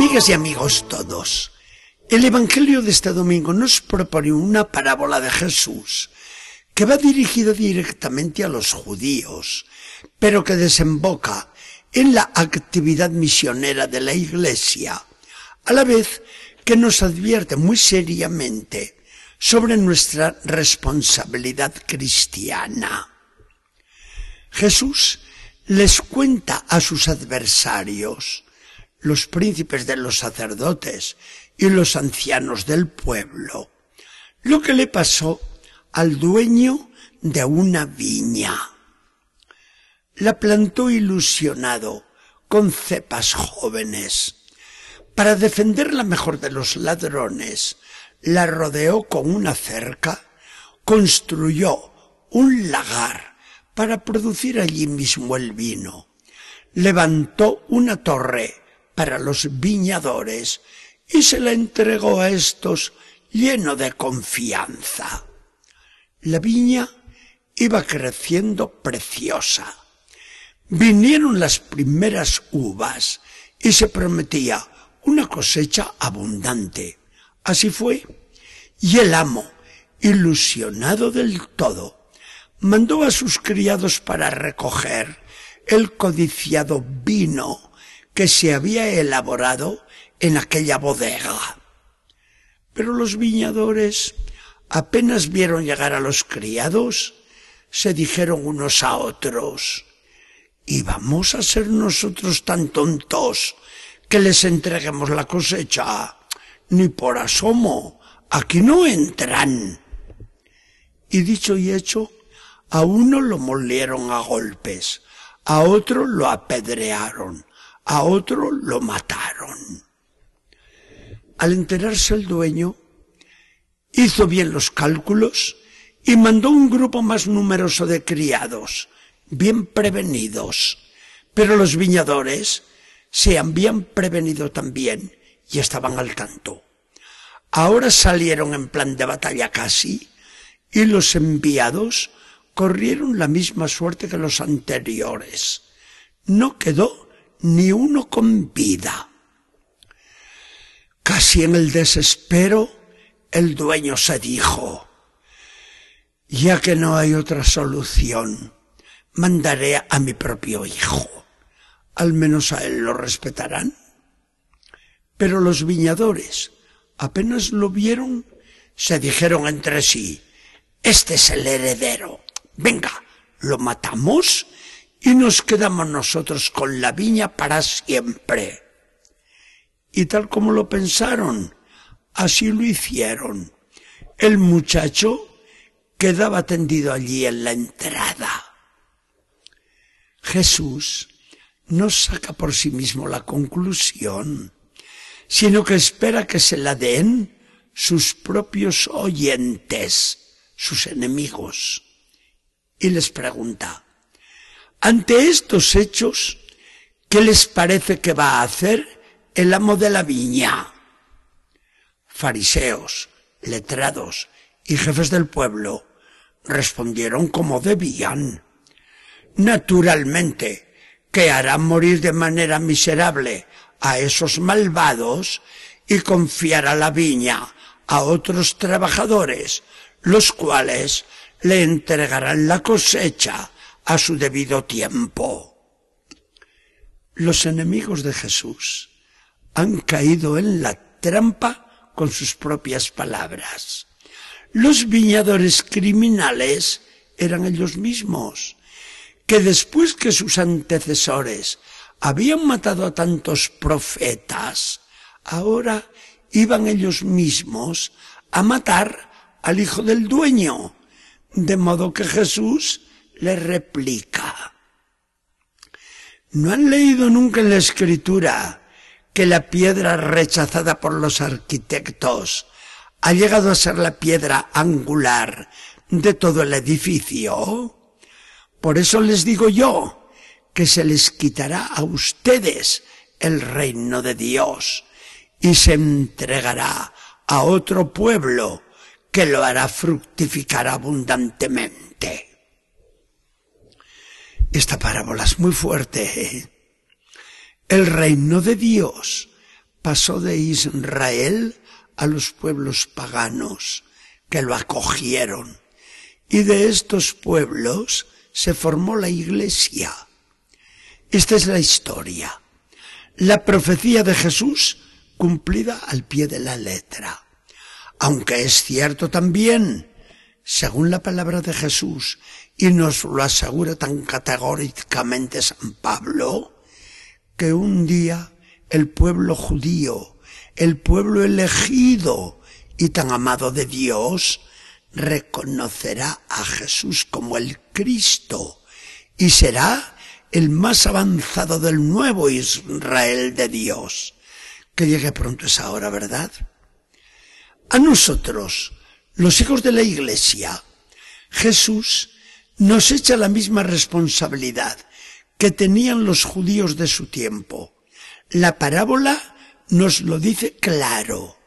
Amigas y amigos todos, el Evangelio de este domingo nos propone una parábola de Jesús que va dirigida directamente a los judíos, pero que desemboca en la actividad misionera de la Iglesia, a la vez que nos advierte muy seriamente sobre nuestra responsabilidad cristiana. Jesús les cuenta a sus adversarios, los príncipes de los sacerdotes y los ancianos del pueblo, lo que le pasó al dueño de una viña. La plantó ilusionado con cepas jóvenes. Para defenderla mejor de los ladrones, la rodeó con una cerca, construyó un lagar para producir allí mismo el vino, levantó una torre para los viñadores y se la entregó a estos lleno de confianza. La viña iba creciendo preciosa. Vinieron las primeras uvas y se prometía una cosecha abundante. Así fue. Y el amo, ilusionado del todo, mandó a sus criados para recoger el codiciado vino que se había elaborado en aquella bodega. Pero los viñadores apenas vieron llegar a los criados, se dijeron unos a otros, ¿y vamos a ser nosotros tan tontos que les entreguemos la cosecha? Ni por asomo, aquí no entran. Y dicho y hecho, a uno lo molieron a golpes, a otro lo apedrearon, a otro lo mataron. Al enterarse el dueño, hizo bien los cálculos y mandó un grupo más numeroso de criados, bien prevenidos. Pero los viñadores se habían prevenido también y estaban al tanto. Ahora salieron en plan de batalla casi y los enviados corrieron la misma suerte que los anteriores. No quedó ni uno con vida. Casi en el desespero, el dueño se dijo, ya que no hay otra solución, mandaré a mi propio hijo. Al menos a él lo respetarán. Pero los viñadores, apenas lo vieron, se dijeron entre sí, este es el heredero. Venga, lo matamos y nos quedamos nosotros con la viña para siempre. Y tal como lo pensaron, así lo hicieron. El muchacho quedaba tendido allí en la entrada. Jesús no saca por sí mismo la conclusión, sino que espera que se la den sus propios oyentes, sus enemigos, y les pregunta, ante estos hechos, ¿qué les parece que va a hacer el amo de la viña? Fariseos, letrados y jefes del pueblo respondieron como debían. Naturalmente, que hará morir de manera miserable a esos malvados y confiará la viña a otros trabajadores, los cuales le entregarán la cosecha a su debido tiempo. Los enemigos de Jesús han caído en la trampa con sus propias palabras. Los viñadores criminales eran ellos mismos, que después que sus antecesores habían matado a tantos profetas, ahora iban ellos mismos a matar al hijo del dueño, de modo que Jesús le replica. ¿No han leído nunca en la escritura que la piedra rechazada por los arquitectos ha llegado a ser la piedra angular de todo el edificio? Por eso les digo yo que se les quitará a ustedes el reino de Dios y se entregará a otro pueblo que lo hará fructificar abundantemente. Esta parábola es muy fuerte. El reino de Dios pasó de Israel a los pueblos paganos que lo acogieron. Y de estos pueblos se formó la iglesia. Esta es la historia. La profecía de Jesús cumplida al pie de la letra. Aunque es cierto también, según la palabra de Jesús, y nos lo asegura tan categóricamente San Pablo, que un día el pueblo judío, el pueblo elegido y tan amado de Dios, reconocerá a Jesús como el Cristo y será el más avanzado del nuevo Israel de Dios. Que llegue pronto esa hora, ¿verdad? A nosotros, los hijos de la Iglesia, Jesús nos echa la misma responsabilidad que tenían los judíos de su tiempo. La parábola nos lo dice claro.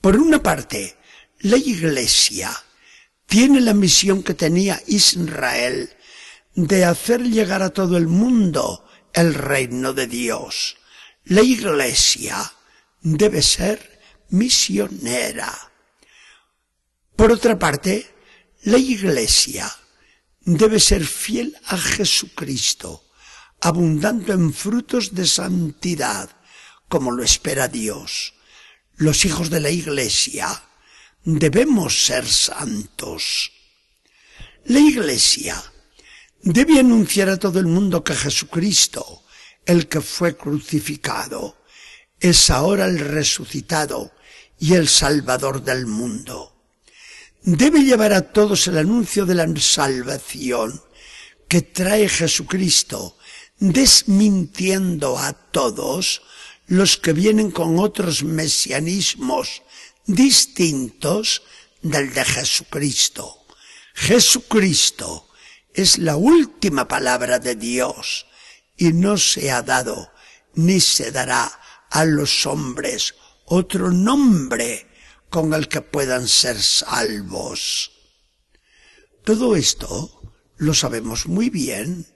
Por una parte, la Iglesia tiene la misión que tenía Israel de hacer llegar a todo el mundo el reino de Dios. La Iglesia debe ser misionera. Por otra parte, la Iglesia debe ser fiel a Jesucristo, abundando en frutos de santidad, como lo espera Dios. Los hijos de la Iglesia debemos ser santos. La Iglesia debe anunciar a todo el mundo que Jesucristo, el que fue crucificado, es ahora el resucitado y el Salvador del mundo. Debe llevar a todos el anuncio de la salvación que trae Jesucristo, desmintiendo a todos los que vienen con otros mesianismos distintos del de Jesucristo. Jesucristo es la última palabra de Dios y no se ha dado ni se dará a los hombres otro nombre con el que puedan ser salvos. Todo esto lo sabemos muy bien.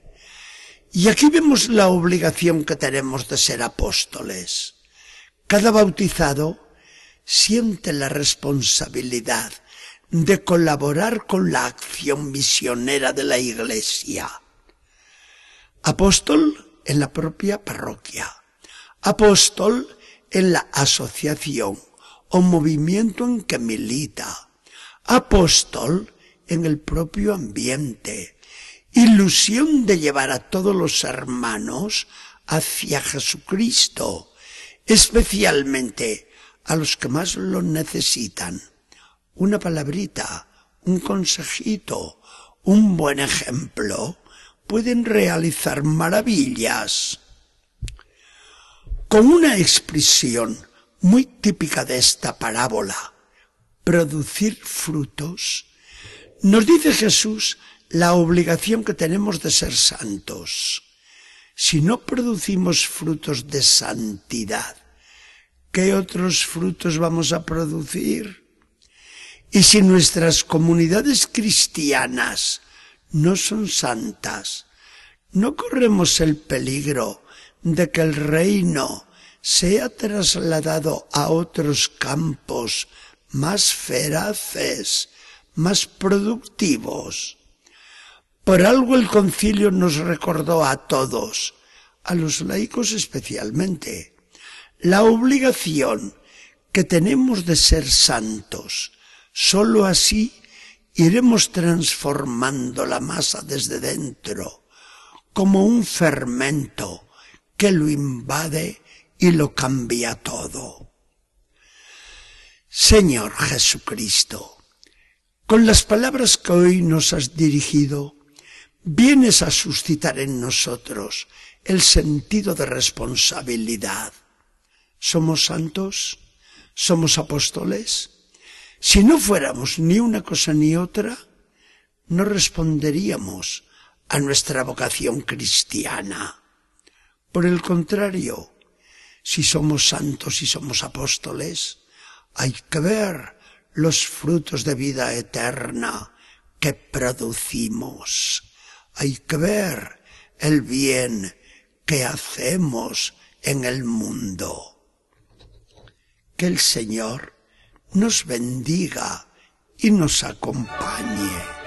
Y aquí vemos la obligación que tenemos de ser apóstoles. Cada bautizado siente la responsabilidad de colaborar con la acción misionera de la Iglesia. Apóstol en la propia parroquia. Apóstol en la asociación o movimiento en que milita. Apóstol en el propio ambiente. Ilusión de llevar a todos los hermanos hacia Jesucristo, especialmente a los que más lo necesitan. Una palabrita, un consejito, un buen ejemplo pueden realizar maravillas. Con una expresión muy típica de esta parábola, producir frutos, nos dice Jesús la obligación que tenemos de ser santos. Si no producimos frutos de santidad, ¿qué otros frutos vamos a producir? Y si nuestras comunidades cristianas no son santas, no corremos el peligro de que el reino sea trasladado a otros campos más feraces, más productivos. Por algo el concilio nos recordó a todos, a los laicos especialmente, la obligación que tenemos de ser santos. Sólo así iremos transformando la masa desde dentro, como un fermento que lo invade y lo cambia todo. Señor Jesucristo, con las palabras que hoy nos has dirigido, vienes a suscitar en nosotros el sentido de responsabilidad ¿Somos santos? ¿Somos apóstoles? Si no fuéramos ni una cosa ni otra, no responderíamos a nuestra vocación cristiana. Por el contrario, si somos santos y somos apóstoles, hay que ver los frutos de vida eterna que producimos. Hay que ver el bien que hacemos en el mundo. Que el Señor nos bendiga y nos acompañe.